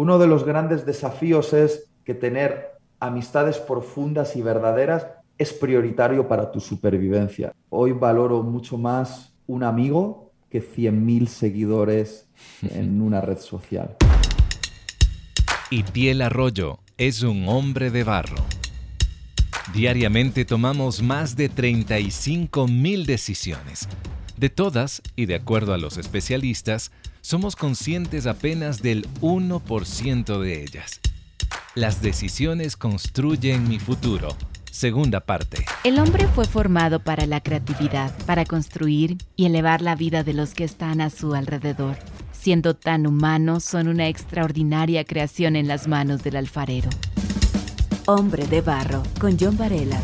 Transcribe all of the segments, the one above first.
uno de los grandes desafíos es que tener amistades profundas y verdaderas es prioritario para tu supervivencia. Hoy valoro mucho más un amigo que 100.000 seguidores en una red social. Itiel Arroyo es un hombre de barro. Diariamente tomamos más de 35.000 decisiones. De todas, y de acuerdo a los especialistas, somos conscientes apenas del 1% de ellas. Las decisiones construyen mi futuro. Segunda parte. El hombre fue formado para la creatividad, para construir y elevar la vida de los que están a su alrededor. Siendo tan humanos, son una extraordinaria creación en las manos del alfarero. Hombre de Barro, con John Varela.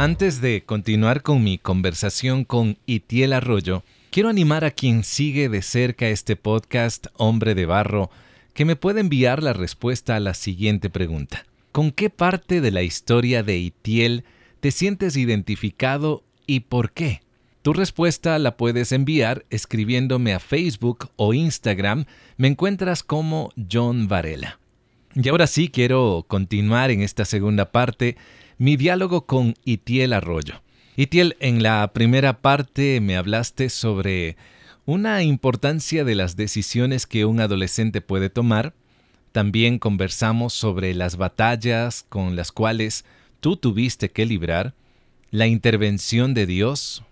Antes de continuar con mi conversación con Itiel Arroyo, quiero animar a quien sigue de cerca este podcast Hombre de Barro que me pueda enviar la respuesta a la siguiente pregunta. ¿Con qué parte de la historia de Itiel te sientes identificado y por qué? Tu respuesta la puedes enviar escribiéndome a Facebook o Instagram. Me encuentras como John Varela. Y ahora sí quiero continuar en esta segunda parte mi diálogo con Itiel Arroyo. Itiel, en la primera parte me hablaste sobre una importancia de las decisiones que un adolescente puede tomar. También conversamos sobre las batallas con las cuales tú tuviste que librar, la intervención de Dios,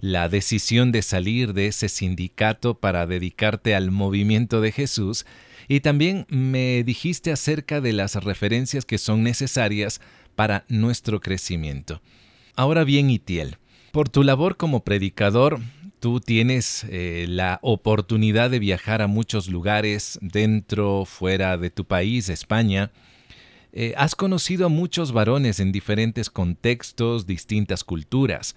la decisión de salir de ese sindicato para dedicarte al movimiento de Jesús y también me dijiste acerca de las referencias que son necesarias para nuestro crecimiento. Ahora bien, Itiel, por tu labor como predicador, tú tienes eh, la oportunidad de viajar a muchos lugares dentro, fuera de tu país, España. Eh, has conocido a muchos varones en diferentes contextos, distintas culturas.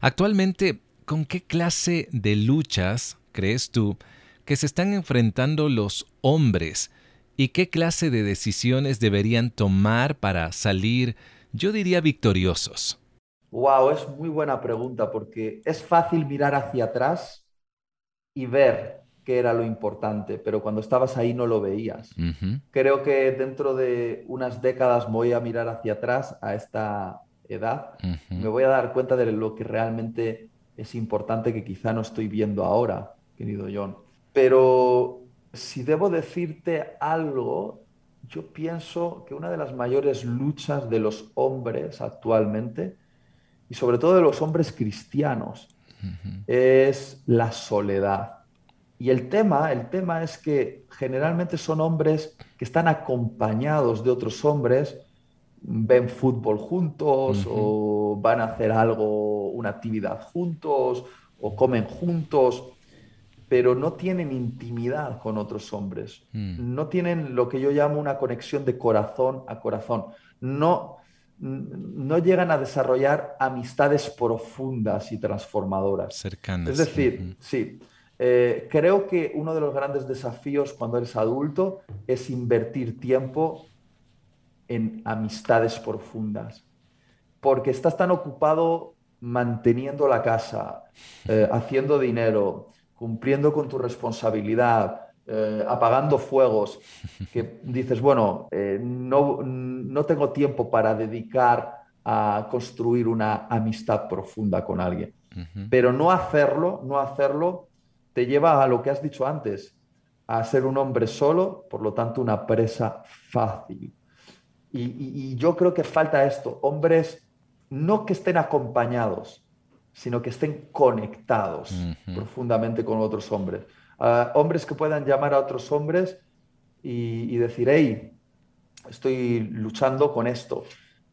Actualmente, ¿con qué clase de luchas crees tú que se están enfrentando los hombres y qué clase de decisiones deberían tomar para salir, yo diría, victoriosos? Wow, es muy buena pregunta porque es fácil mirar hacia atrás y ver qué era lo importante, pero cuando estabas ahí no lo veías. Creo que dentro de unas décadas voy a mirar hacia atrás a esta edad, me voy a dar cuenta de lo que realmente es importante que quizá no estoy viendo ahora, querido John. Pero si debo decirte algo, yo pienso que una de las mayores luchas de los hombres actualmente, y sobre todo de los hombres cristianos, es la soledad. Y el tema, el tema es que generalmente son hombres que están acompañados de otros hombres ven fútbol juntos o van a hacer algo, una actividad juntos o comen juntos, pero no tienen intimidad con otros hombres. Mm. No tienen lo que yo llamo una conexión de corazón a corazón. No, no llegan a desarrollar amistades profundas y transformadoras. Cercanas. Es decir, sí. Eh, creo que uno de los grandes desafíos cuando eres adulto es invertir tiempo en amistades profundas, porque estás tan ocupado manteniendo la casa, eh, haciendo dinero, cumpliendo con tu responsabilidad, eh, apagando fuegos, que dices, bueno, eh, no, no tengo tiempo para dedicar a construir una amistad profunda con alguien. Pero no hacerlo, no hacerlo, te lleva a lo que has dicho antes, a ser un hombre solo, por lo tanto una presa fácil. Y, yo creo que falta esto, hombres no que estén acompañados, sino que estén conectados profundamente con otros hombres. Ah, hombres que puedan llamar a otros hombres y, decir, hey, estoy luchando con esto,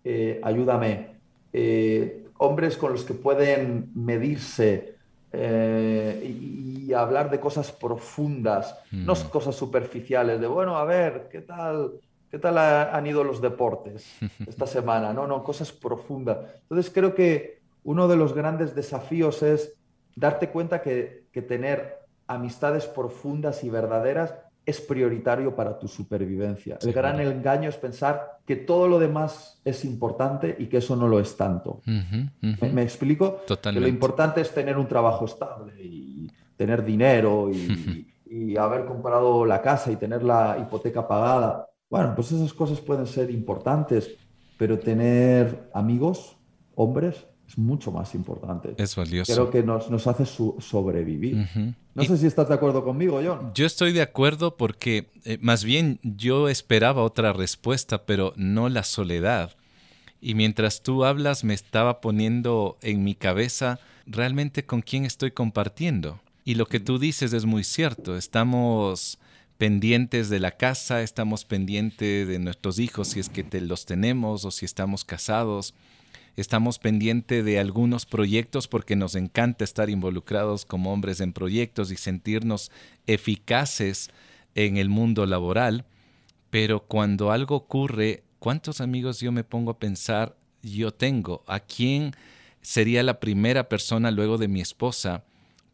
eh, ayúdame. Eh, hombres con los que pueden medirse eh, y, y, hablar de cosas profundas, no cosas superficiales, de, bueno, a ver, ¿qué tal? ¿Qué tal han ido los deportes esta semana? No, no, cosas profundas. Entonces creo que uno de los grandes desafíos es darte cuenta que, tener amistades profundas y verdaderas es prioritario para tu supervivencia. el gran engaño es pensar que todo lo demás es importante y que eso no lo es tanto. ¿Me, explico? Totalmente. Que lo importante es tener un trabajo estable y tener dinero y, y haber comprado la casa y tener la hipoteca pagada. Bueno, pues esas cosas pueden ser importantes, pero tener amigos, hombres, es mucho más importante. Es valioso. Creo que nos, nos hace sobrevivir. No sé si estás de acuerdo conmigo, John. Yo estoy de acuerdo porque eh, más bien yo esperaba otra respuesta, pero no la soledad. Y mientras tú hablas me estaba poniendo en mi cabeza realmente con quién estoy compartiendo. Y lo que tú dices es muy cierto. Estamos pendientes de la casa, estamos pendientes de nuestros hijos si es que te los tenemos o si estamos casados estamos pendientes de algunos proyectos porque nos encanta estar involucrados como hombres en proyectos y sentirnos eficaces en el mundo laboral, pero cuando algo ocurre, ¿cuántos amigos yo me pongo a pensar yo tengo? ¿A quién sería la primera persona luego de mi esposa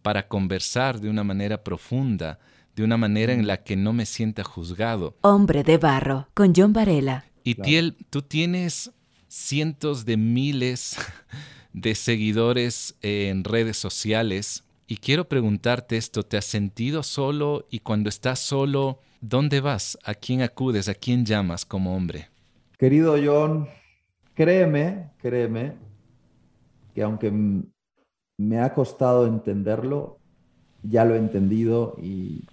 para conversar de una manera profunda, de una manera en la que no me sienta juzgado? Hombre de barro, con John Varela. Y Tiel, tú tienes cientos de miles de seguidores en redes sociales. Y quiero preguntarte esto, ¿te has sentido solo? Y cuando estás solo, ¿dónde vas? ¿A quién acudes? ¿A quién llamas como hombre? Querido John, créeme, créeme, que aunque me ha costado entenderlo, ya lo he entendido y,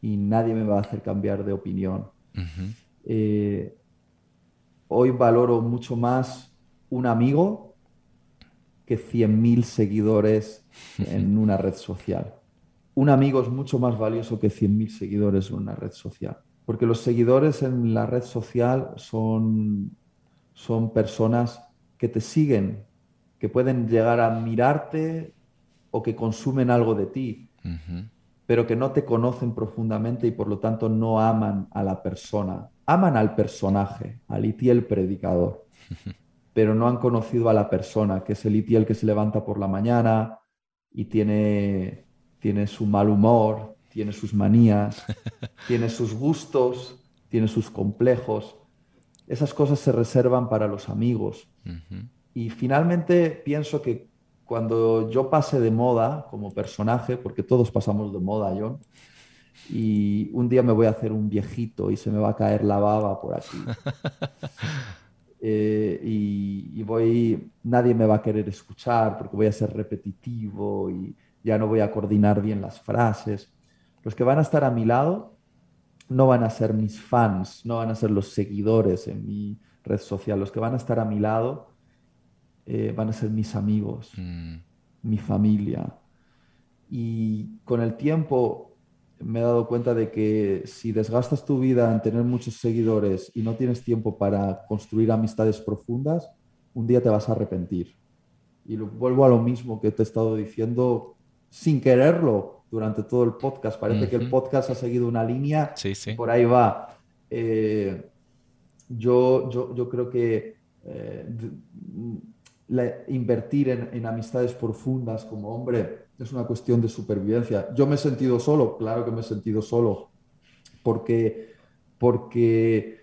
nadie me va a hacer cambiar de opinión hoy valoro mucho más un amigo que 100.000 seguidores en una red social. Un amigo es mucho más valioso que 100.000 seguidores en una red social, porque los seguidores en la red social son, son personas que te siguen, que pueden llegar a admirarte o que consumen algo de ti, pero que no te conocen profundamente y por lo tanto no aman a la persona aman al personaje, al Itiel predicador, pero no han conocido a la persona, que es el Itiel que se levanta por la mañana y tiene, tiene su mal humor, tiene sus manías, tiene sus gustos, tiene sus complejos. Esas cosas se reservan para los amigos. Y finalmente pienso que cuando yo pase de moda como personaje, porque todos pasamos de moda, John, y un día me voy a hacer un viejito y se me va a caer la baba por aquí. Eh, y, voy, nadie me va a querer escuchar porque voy a ser repetitivo y ya no voy a coordinar bien las frases. Los que van a estar a mi lado no van a ser mis fans, no van a ser los seguidores en mi red social. Los que van a estar a mi lado eh, van a ser mis amigos, mm. mi familia. Y con el tiempo me he dado cuenta de que si desgastas tu vida en tener muchos seguidores y no tienes tiempo para construir amistades profundas, un día te vas a arrepentir. Y vuelvo a lo mismo que te he estado diciendo sin quererlo durante todo el podcast. Parece que el podcast ha seguido una línea, sí, sí. por ahí va. Eh, yo, yo, yo, creo que eh, invertir en, en amistades profundas como hombre es una cuestión de supervivencia. Yo me he sentido solo, claro que me he sentido solo, porque, porque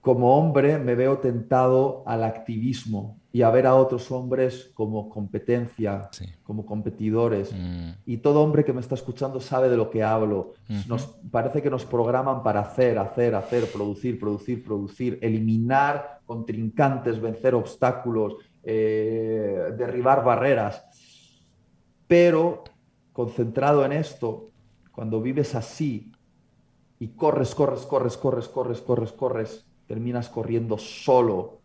como hombre me veo tentado al activismo y a ver a otros hombres como competencia, como competidores. Mm. Y todo hombre que me está escuchando sabe de lo que hablo. Nos parece que nos programan para hacer, hacer, hacer, producir, producir, producir, eliminar contrincantes, vencer obstáculos, eh, derribar barreras. Pero concentrado en esto, cuando vives así y corres, corres, corres, corres, corres, corres, corres, terminas corriendo solo.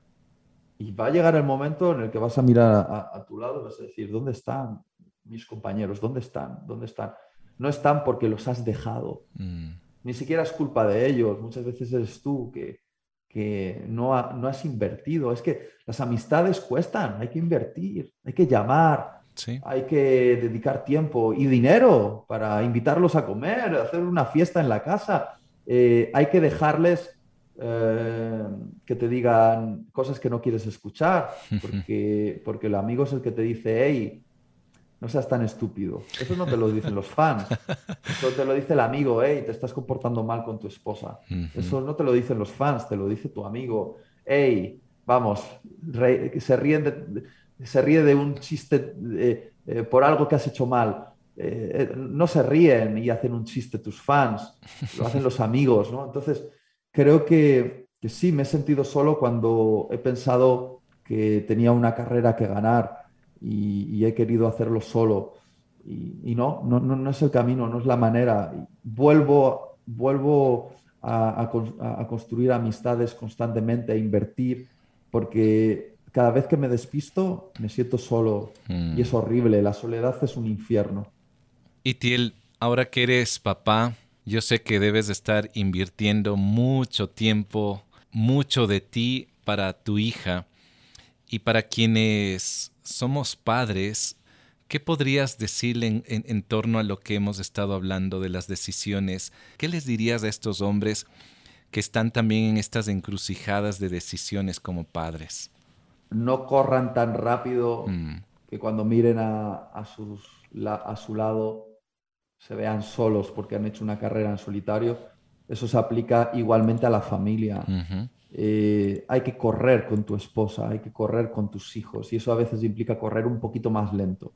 Y va a llegar el momento en el que vas a mirar a, tu lado y vas a decir, ¿dónde están mis compañeros? ¿Dónde están? ¿Dónde están? No están porque los has dejado. Mm. Ni siquiera es culpa de ellos. Muchas veces eres tú que, que no, no has invertido. Es que las amistades cuestan, hay que invertir, hay que llamar, hay que dedicar tiempo y dinero para invitarlos a comer, hacer una fiesta en la casa. Eh, hay que dejarles eh, que te digan cosas que no quieres escuchar, porque, porque el amigo es el que te dice, hey, no seas tan estúpido. Eso no te lo dicen los fans. Eso te lo dice el amigo, hey, te estás comportando mal con tu esposa. Eso no te lo dicen los fans, te lo dice tu amigo. Hey, vamos, se ríen de se ríe de un chiste eh, por algo que has hecho mal. eh, no se ríen y hacen un chiste tus fans, lo hacen los amigos, ¿no? Entonces, creo que, sí, me he sentido solo cuando he pensado que tenía una carrera que ganar y, he querido hacerlo solo. Y, no, no, no, es el camino, no es la manera. Vuelvo, vuelvo a, construir amistades constantemente, a invertir, porque cada vez que me despisto me siento solo y es mm. horrible, la soledad es un infierno. Y Tiel, ahora que eres papá, yo sé que debes estar invirtiendo mucho tiempo, mucho de ti para tu hija. Y para quienes somos padres, ¿qué podrías decirle en, torno a lo que hemos estado hablando de las decisiones? ¿Qué les dirías a estos hombres que están también en estas encrucijadas de decisiones como padres? No corran tan rápido mm. que cuando miren a, sus, a su lado se vean solos porque han hecho una carrera en solitario, eso se aplica igualmente a la familia. Eh, hay que correr con tu esposa, hay que correr con tus hijos y eso a veces implica correr un poquito más lento.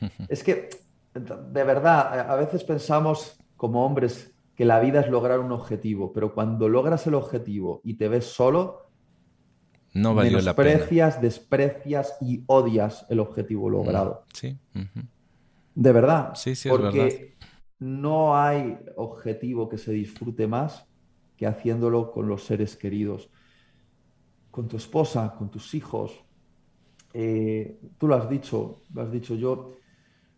es que, de verdad, a veces pensamos como hombres que la vida es lograr un objetivo, pero cuando logras el objetivo y te ves solo, no valió la pena. desprecias y odias el objetivo logrado. Sí. De verdad. Sí, sí, porque no hay objetivo que se disfrute más que haciéndolo con los seres queridos, con tu esposa, con tus hijos. Eh, tú lo has dicho, lo has dicho yo.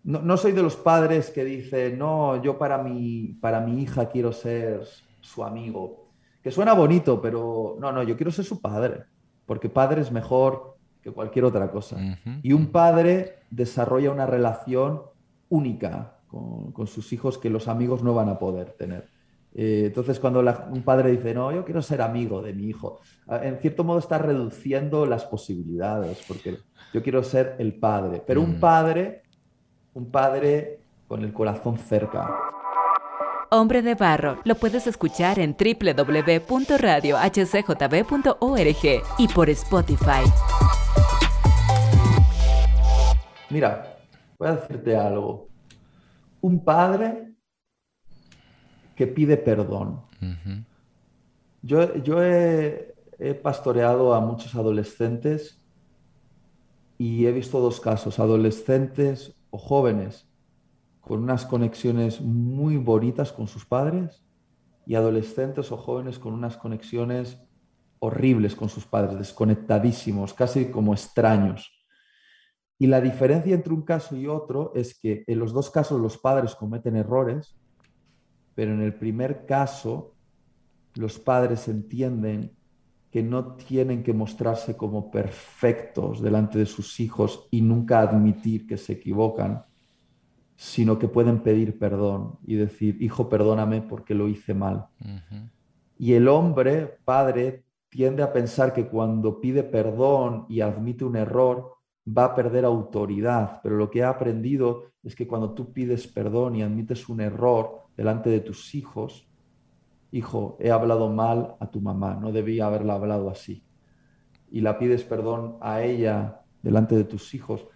No, soy de los padres que dicen, no, yo para mi, para mi hija quiero ser su amigo. Que suena bonito, pero no, no, yo quiero ser su padre, porque padre es mejor que cualquier otra cosa. Y un padre desarrolla una relación única con, sus hijos que los amigos no van a poder tener. Eh, entonces, cuando un padre dice, no, yo quiero ser amigo de mi hijo, en cierto modo está reduciendo las posibilidades, porque yo quiero ser el padre, pero un mm. padre, un padre con el corazón cerca. Hombre de Barro lo puedes escuchar en www.radiohcjb.org y por Spotify. Mira, voy a decirte algo. Un padre que pide perdón. Yo, yo he, pastoreado a muchos adolescentes y he visto dos casos, adolescentes o jóvenes con unas conexiones muy bonitas con sus padres y adolescentes o jóvenes con unas conexiones horribles con sus padres, desconectadísimos, casi como extraños. Y la diferencia entre un caso y otro es que en los dos casos los padres cometen errores, pero en el primer caso los padres entienden que no tienen que mostrarse como perfectos delante de sus hijos y nunca admitir que se equivocan, sino que pueden pedir perdón y decir, hijo, perdóname porque lo hice mal. Y el hombre, padre, tiende a pensar que cuando pide perdón y admite un error, va a perder autoridad, pero lo que he aprendido es que cuando tú pides perdón y admites un error delante de tus hijos, hijo, he hablado mal a tu mamá, no debía haberla hablado así, y la pides perdón a ella delante de tus hijos,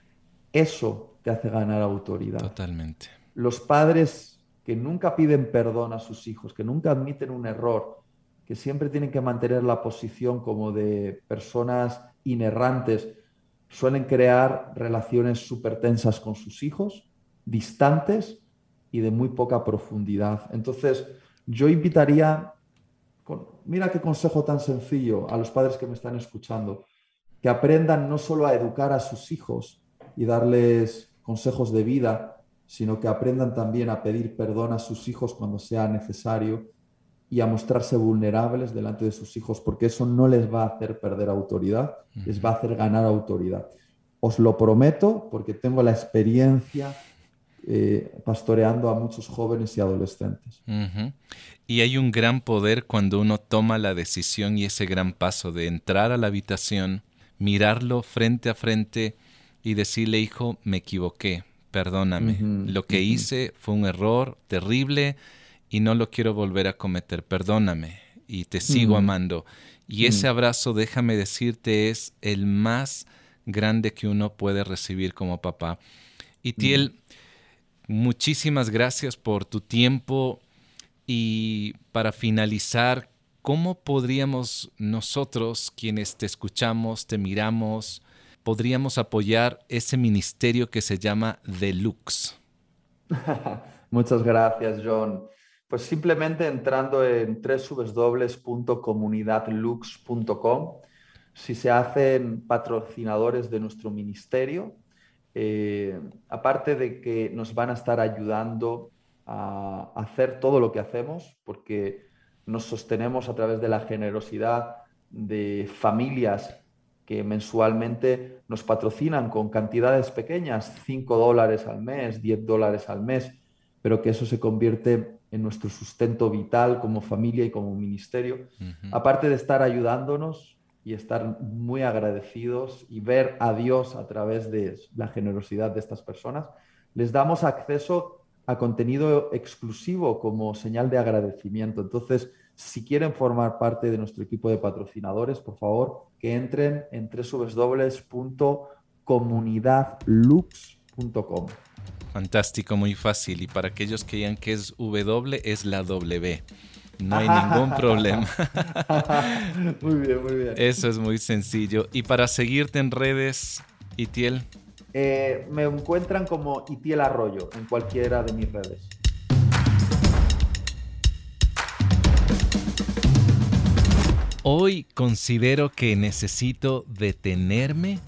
eso te hace ganar autoridad. Totalmente. Los padres que nunca piden perdón a sus hijos, que nunca admiten un error, que siempre tienen que mantener la posición como de personas inerrantes, suelen crear relaciones súper tensas con sus hijos, distantes y de muy poca profundidad. Entonces, yo invitaría, mira qué consejo tan sencillo a los padres que me están escuchando, que aprendan no solo a educar a sus hijos y darles consejos de vida, sino que aprendan también a pedir perdón a sus hijos cuando sea necesario y a mostrarse vulnerables delante de sus hijos, porque eso no les va a hacer perder autoridad, les va a hacer ganar autoridad. Os lo prometo porque tengo la experiencia eh, pastoreando a muchos jóvenes y adolescentes. Y hay un gran poder cuando uno toma la decisión y ese gran paso de entrar a la habitación, mirarlo frente a frente y decirle, hijo, me equivoqué, perdóname. Lo que hice fue un error terrible y no lo quiero volver a cometer, perdóname y te sigo amando. Y ese abrazo, déjame decirte, es el más grande que uno puede recibir como papá. Y Tiel, muchísimas gracias por tu tiempo y para finalizar, ¿cómo podríamos nosotros, quienes te escuchamos, te miramos, podríamos apoyar ese ministerio que se llama Deluxe? Muchas gracias, John. Pues simplemente entrando en www.comunidadlux.com, si se hacen patrocinadores de nuestro ministerio, eh, aparte de que nos van a estar ayudando a hacer todo lo que hacemos, porque nos sostenemos a través de la generosidad de familias que mensualmente nos patrocinan con cantidades pequeñas, 5 dólares al mes, 10 dólares al mes, pero que eso se convierte en nuestro sustento vital como familia y como ministerio. Aparte de estar ayudándonos y estar muy agradecidos y ver a Dios a través de la generosidad de estas personas, les damos acceso a contenido exclusivo como señal de agradecimiento. Entonces, si quieren formar parte de nuestro equipo de patrocinadores, por favor, que entren en www.comunidadlux.com. Fantástico, muy fácil. Y para aquellos que digan que es W, es la W. No hay ningún problema. muy bien, muy bien. Eso es muy sencillo. Y para seguirte en redes, Itiel. Eh, me encuentran como Itiel Arroyo en cualquiera de mis redes. Hoy considero que necesito detenerme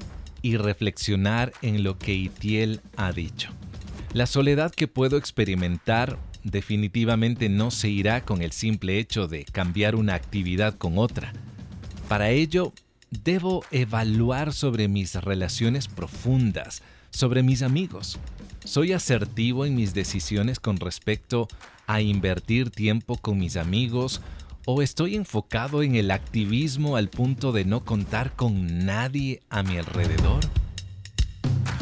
y reflexionar en lo que Itiel ha dicho. La soledad que puedo experimentar definitivamente no se irá con el simple hecho de cambiar una actividad con otra. Para ello, debo evaluar sobre mis relaciones profundas, sobre mis amigos. Soy asertivo en mis decisiones con respecto a invertir tiempo con mis amigos o estoy enfocado en el activismo al punto de no contar con nadie a mi alrededor.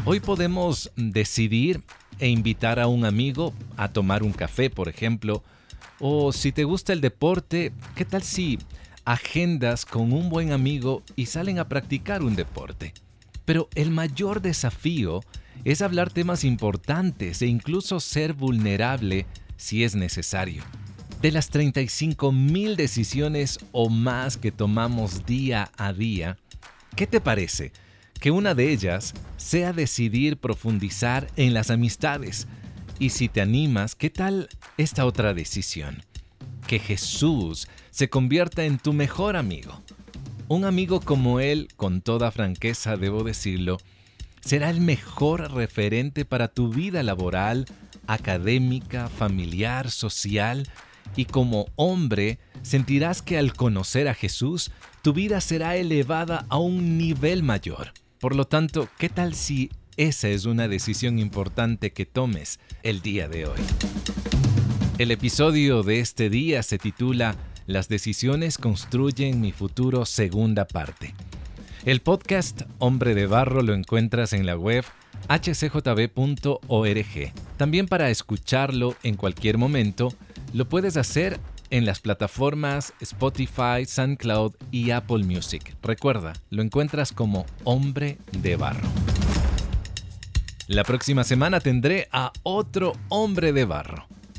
Hoy podemos decidir e invitar a un amigo a tomar un café, por ejemplo, o si te gusta el deporte, ¿qué tal si agendas con un buen amigo y salen a practicar un deporte. Pero el mayor desafío es hablar temas importantes e incluso ser vulnerable si es necesario. De las 35 mil decisiones o más que tomamos día a día, ¿qué te parece? Que una de ellas sea decidir profundizar en las amistades. Y si te animas, ¿qué tal esta otra decisión? Que Jesús se convierta en tu mejor amigo. Un amigo como él, con toda franqueza debo decirlo, será el mejor referente para tu vida laboral, académica, familiar, social, y como hombre sentirás que al conocer a Jesús, tu vida será elevada a un nivel mayor. Por lo tanto, ¿qué tal si esa es una decisión importante que tomes el día de hoy? El episodio de este día se titula las decisiones construyen mi futuro segunda parte. El podcast Hombre de Barro lo encuentras en la web hcjb.org. También para escucharlo en cualquier momento, lo puedes hacer en las plataformas Spotify, SoundCloud y Apple Music. Recuerda, lo encuentras como Hombre de Barro. La próxima semana tendré a otro Hombre de Barro.